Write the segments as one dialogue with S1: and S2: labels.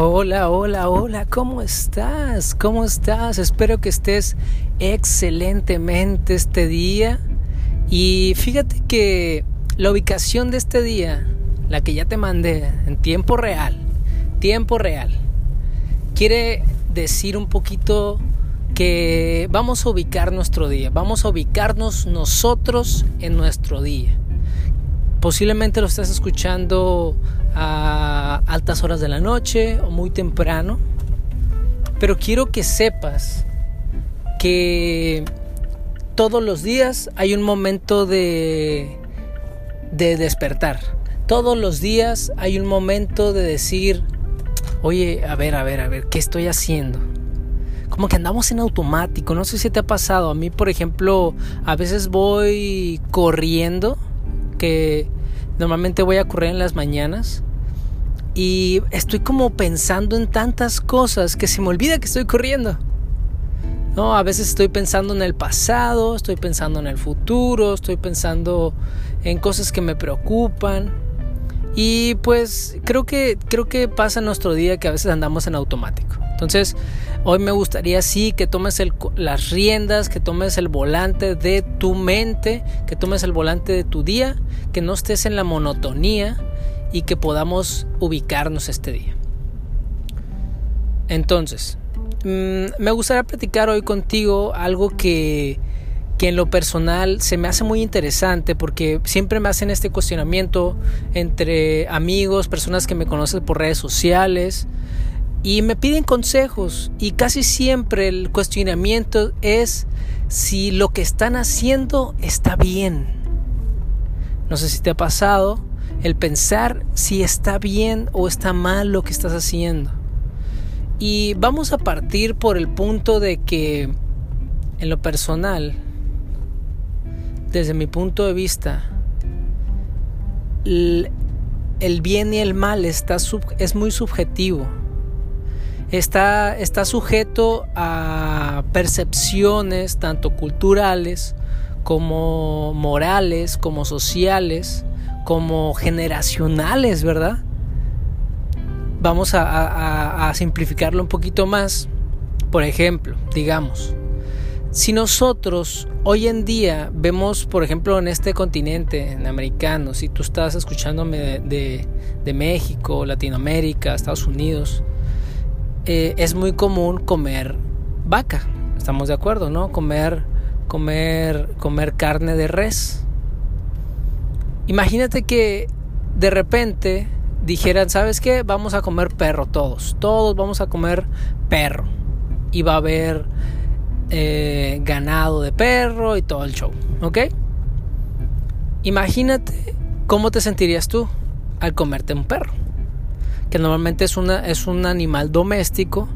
S1: Hola, hola, hola, ¿cómo estás? ¿Cómo estás? Espero que estés excelentemente este día. Y fíjate que la ubicación de este día, la que ya te mandé en tiempo real, tiempo real, quiere decir un poquito que vamos a ubicar nuestro día, vamos a ubicarnos nosotros en nuestro día. Posiblemente lo estás escuchando a altas horas de la noche o muy temprano, pero quiero que sepas que todos los días hay un momento de, de despertar. Todos los días hay un momento de decir, oye, a ver, a ver, a ver, ¿qué estoy haciendo? Como que andamos en automático, no sé si te ha pasado. A mí, por ejemplo, a veces voy corriendo, que normalmente voy a correr en las mañanas y estoy como pensando en tantas cosas que se me olvida que estoy corriendo. No, a veces estoy pensando en el pasado, estoy pensando en el futuro, estoy pensando en cosas que me preocupan. Y pues creo que creo que pasa nuestro día que a veces andamos en automático. Entonces, hoy me gustaría sí que tomes las riendas, que tomes el volante de tu mente, que tomes el volante de tu día, que no estés en la monotonía, y que podamos ubicarnos este día. Entonces, mm, me gustaría platicar hoy contigo algo que, que en lo personal se me hace muy interesante porque siempre me hacen este cuestionamiento entre amigos, personas que me conocen por redes sociales y me piden consejos y casi siempre el cuestionamiento es si lo que están haciendo está bien. No sé si te ha pasado, el pensar si está bien o está mal lo que estás haciendo. Y vamos a partir por el punto de que en lo personal, desde mi punto de vista, el, bien y el mal está es muy subjetivo. Está, está sujeto a percepciones tanto culturales como morales, como sociales, como generacionales, ¿verdad? Vamos a, simplificarlo un poquito más. Por ejemplo, digamos, si nosotros hoy en día vemos, por ejemplo, en este continente en americano, si tú estás escuchándome de, de, México, Latinoamérica, Estados Unidos, eh, es muy común comer vaca. Estamos de acuerdo, ¿no? Comer, comer, comer carne de res. Imagínate que de repente dijeran, ¿sabes qué? Vamos a comer perro todos. Todos vamos a comer perro. Y va a haber eh, ganado de perro y todo el show. ¿Ok? Imagínate cómo te sentirías tú al comerte un perro. Que normalmente es, una, es un animal doméstico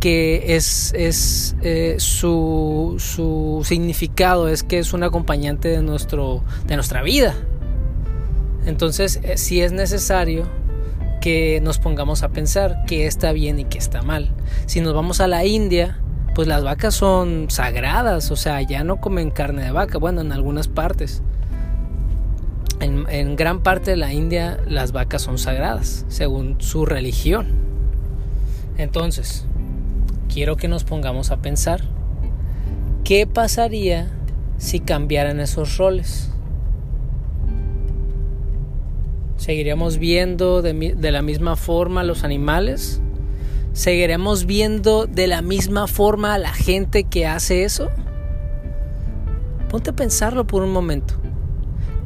S1: que es, es eh, su, su, significado es que es un acompañante de, nuestro, de nuestra vida. Entonces, eh, si es necesario que nos pongamos a pensar qué está bien y qué está mal. Si nos vamos a la India, pues las vacas son sagradas, o sea, ya no comen carne de vaca, bueno, en algunas partes. En, gran parte de la India las vacas son sagradas, según su religión. Entonces, quiero que nos pongamos a pensar qué pasaría si cambiaran esos roles. ¿Seguiríamos viendo de, la misma forma a los animales? ¿Seguiremos viendo de la misma forma a la gente que hace eso? Ponte a pensarlo por un momento.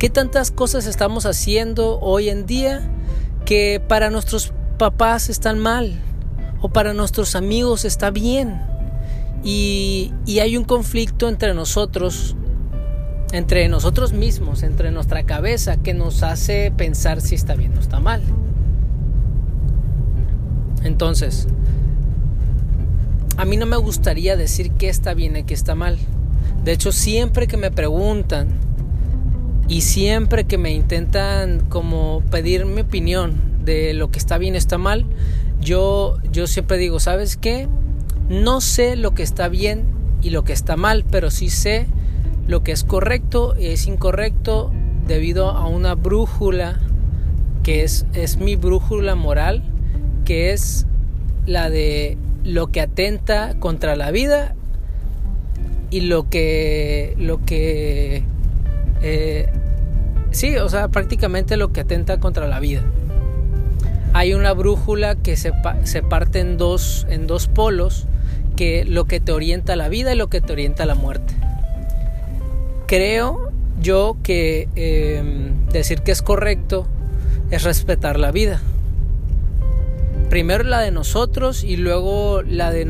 S1: ¿Qué tantas cosas estamos haciendo hoy en día que para nuestros papás están mal? o para nuestros amigos está bien. Y, hay un conflicto entre nosotros, entre nosotros mismos, entre nuestra cabeza, que nos hace pensar si está bien o está mal. Entonces, a mí no me gustaría decir qué está bien y qué está mal. De hecho, siempre que me preguntan y siempre que me intentan como pedir mi opinión de lo que está bien está mal, yo, yo siempre digo, ¿sabes qué? No sé lo que está bien y lo que está mal, pero sí sé lo que es correcto y es incorrecto debido a una brújula que es, es mi brújula moral que es la de lo que atenta contra la vida y lo que lo que eh, sí o sea prácticamente lo que atenta contra la vida hay una brújula que se, se parte en dos en dos polos que lo que te orienta a la vida y lo que te orienta a la muerte creo yo que em, decir que es correcto es respetar la vida primero la de nosotros y luego la de,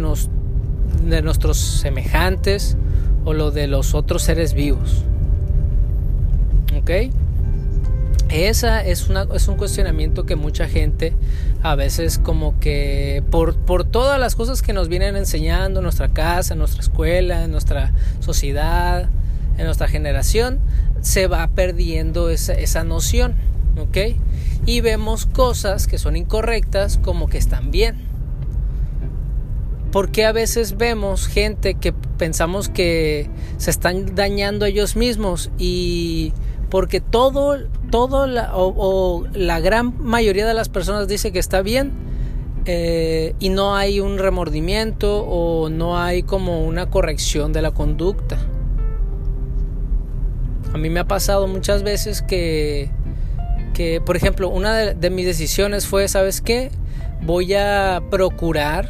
S1: de nuestros semejantes o lo de los otros seres vivos. ¿Ok? Esa es, una, es un cuestionamiento que mucha gente a veces como que por, por todas las cosas que nos vienen enseñando en nuestra casa, en nuestra escuela, en nuestra sociedad, en nuestra generación, se va perdiendo esa, esa noción. ¿Ok? y vemos cosas que son incorrectas como que están bien. Porque a veces vemos gente que pensamos que se están dañando ellos mismos y porque todo, todo la, o, la gran mayoría de las personas dice que está bien eh, y no hay un remordimiento o no hay como una corrección de la conducta. A mí me ha pasado muchas veces que que, por ejemplo, una de, mis decisiones fue, ¿sabes qué? Voy a procurar,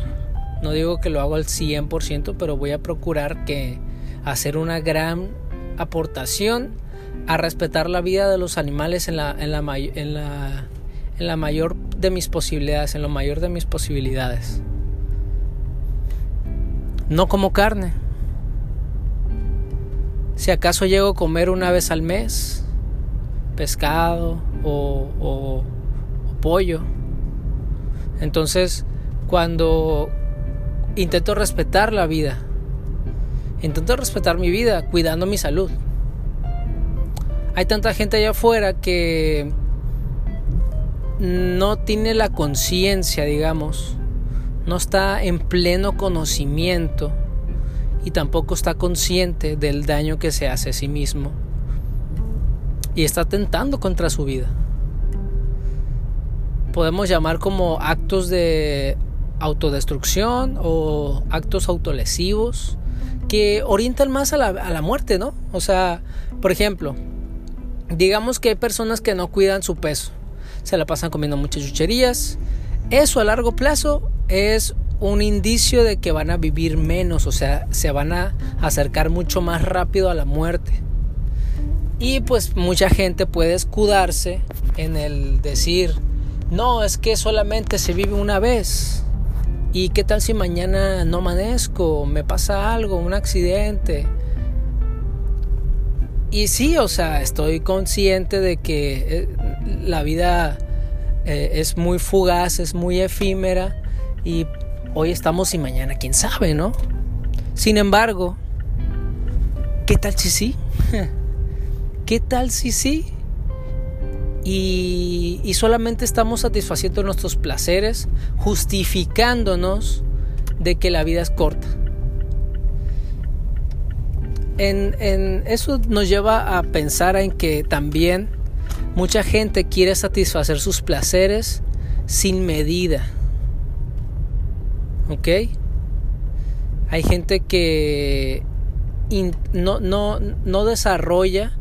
S1: no digo que lo hago al 100%, pero voy a procurar que hacer una gran aportación a respetar la vida de los animales en la, en la, en la, en la mayor de mis posibilidades, en lo mayor de mis posibilidades. No como carne. Si acaso llego a comer una vez al mes, pescado, o, pollo. Entonces, cuando intento respetar la vida, intento respetar mi vida cuidando mi salud. Hay tanta gente allá afuera que no tiene la conciencia, digamos, no está en pleno conocimiento y tampoco está consciente del daño que se hace a sí mismo y está tentando contra su vida. Podemos llamar como actos de autodestrucción o actos autolesivos que orientan más a la, a la muerte, ¿no? O sea, por ejemplo, digamos que hay personas que no cuidan su peso, se la pasan comiendo muchas chucherías. Eso a largo plazo es un indicio de que van a vivir menos, o sea, se van a acercar mucho más rápido a la muerte. Y pues mucha gente puede escudarse en el decir, no, es que solamente se vive una vez. ¿Y qué tal si mañana no amanezco? Me pasa algo, un accidente. Y sí, o sea, estoy consciente de que eh, la vida eh, es muy fugaz, es muy efímera y hoy estamos y mañana quién sabe, ¿no? Sin embargo, ¿qué tal si sí? ¿Qué tal si sí? Y, solamente estamos satisfaciendo nuestros placeres, justificándonos de que la vida es corta. En, en, eso nos lleva a pensar en que también mucha gente quiere satisfacer sus placeres sin medida. ¿Ok? Hay gente que no, no, no desarrolla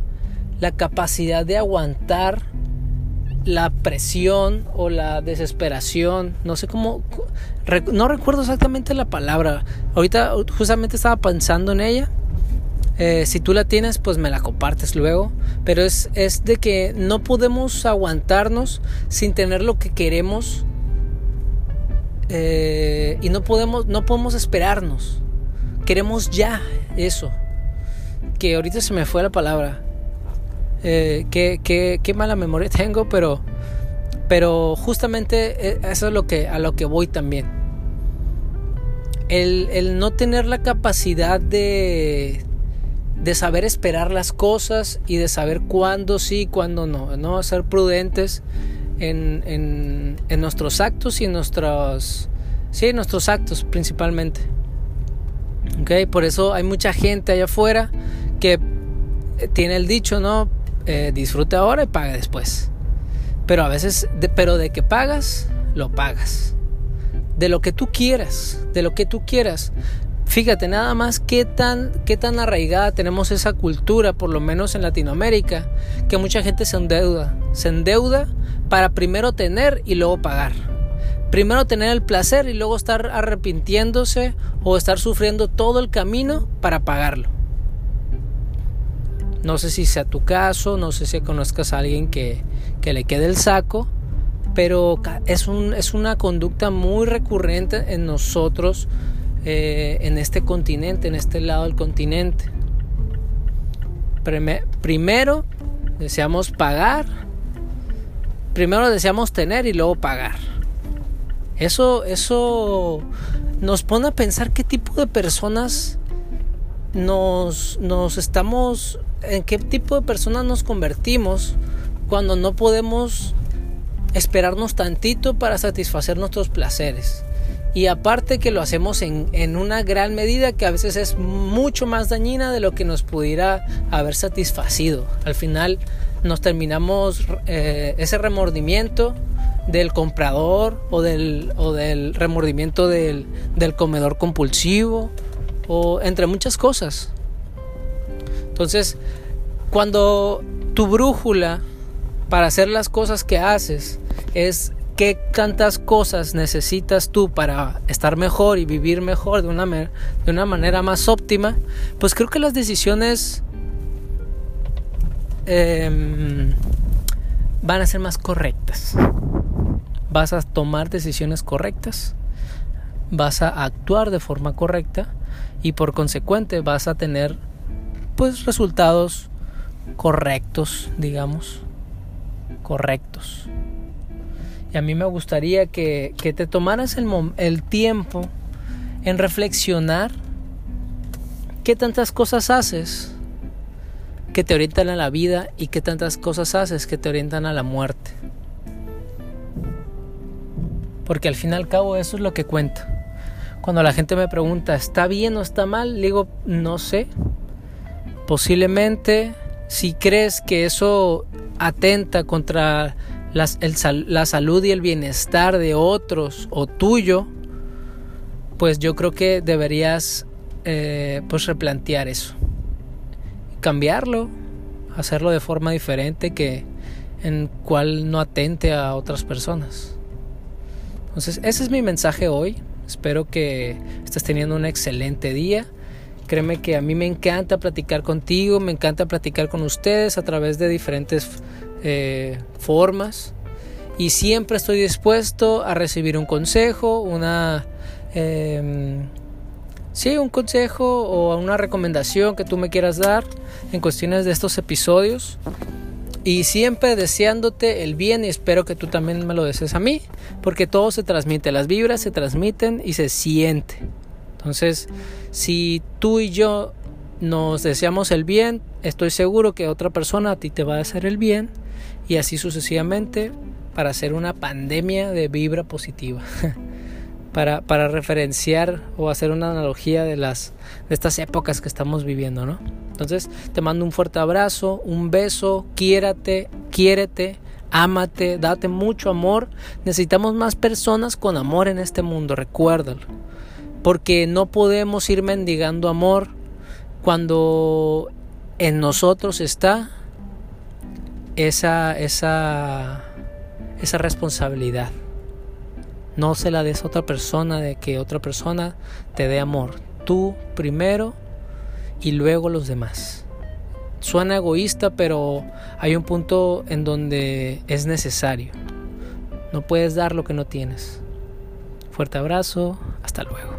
S1: la capacidad de aguantar la presión o la desesperación, no sé cómo, no recuerdo exactamente la palabra, ahorita justamente estaba pensando en ella, eh, si tú la tienes pues me la compartes luego, pero es, es de que no podemos aguantarnos sin tener lo que queremos eh, y no podemos, no podemos esperarnos, queremos ya eso, que ahorita se me fue la palabra, eh, qué, mala memoria tengo, pero, pero justamente eso es lo que, a lo que voy también. El, no tener la capacidad de, de saber esperar las cosas y de saber cuándo sí y cuándo no, ¿no? Ser prudentes en, en, nuestros actos y en nuestros, sí, en nuestros actos principalmente. Okay, por eso hay mucha gente allá afuera que tiene el dicho, ¿no? eh, disfrute ahora y pague después. Pero a veces, pero de que pagas, lo pagas. de lo que tú quieras, de lo que tú quieras. Fíjate nada más qué tan, qué tan arraigada tenemos esa cultura, por lo menos en Latinoamérica, que mucha gente se endeuda. Se endeuda para primero tener y luego pagar. Primero tener el placer y luego estar arrepintiéndose o estar sufriendo todo el camino para pagarlo. No sé si sea tu caso, no sé si conozcas a alguien que, que le quede el saco, pero es, un, es una conducta muy recurrente en nosotros, eh, en este continente, en este lado del continente. Primero deseamos pagar, primero deseamos tener y luego pagar. Eso, eso nos pone a pensar qué tipo de personas nos, nos estamos, en qué tipo de personas nos convertimos cuando no podemos esperarnos tantito para satisfacer nuestros placeres. Y aparte que lo hacemos en, en, una gran medida que a veces es mucho más dañina de lo que nos pudiera haber satisfacido. Al final nos terminamos eh, ese remordimiento del comprador o del, o del remordimiento del, del comedor compulsivo o entre muchas cosas. Entonces, cuando tu brújula para hacer las cosas que haces es qué tantas cosas necesitas tú para estar mejor y vivir mejor de una, de una manera más óptima, pues creo que las decisiones em, van a ser más correctas. Vas a tomar decisiones correctas, vas a actuar de forma correcta y por consecuente vas a tener pues resultados correctos, digamos, correctos. Y a mí me gustaría que, te tomaras el, el tiempo en reflexionar qué tantas cosas haces que te orientan a la vida y qué tantas cosas haces que te orientan a la muerte. Porque al fin y al cabo eso es lo que cuenta. Cuando la gente me pregunta, ¿está bien o está mal? Le digo, no sé. Posiblemente si crees que eso atenta contra la salud y el bienestar de otros o tuyo, pues yo creo que deberías eh, pues replantear eso. Cambiarlo, hacerlo de forma diferente que en cual no atente a otras personas. Entonces, ese es mi mensaje hoy. Espero que estés teniendo un excelente día. Créeme que a mí me encanta platicar contigo, me encanta platicar con ustedes a través de diferentes eh, formas y siempre estoy dispuesto a recibir un consejo, una... Em, sí, un consejo o una recomendación que tú me quieras dar en cuestiones de estos episodios. Y siempre deseándote el bien y espero que tú también me lo desees a mí, porque todo se transmite, las vibras se transmiten y se siente. Entonces, si tú y yo nos deseamos el bien, estoy seguro que otra persona a ti te va a hacer el bien y así sucesivamente para hacer una pandemia de vibra positiva. para, para referenciar o hacer una analogía de las de estas épocas que estamos viviendo, ¿no? Entonces, te mando un fuerte abrazo, un beso, quiérate, quiérete, ámate, date mucho amor. Necesitamos más personas con amor en este mundo, recuérdalo. Porque no podemos ir mendigando amor cuando en nosotros está esa, esa, esa responsabilidad. No se la des a otra persona de que otra persona te dé amor. Tú primero y luego los demás. Suena egoísta, pero hay un punto en donde es necesario. No puedes dar lo que no tienes. Fuerte abrazo, hasta luego.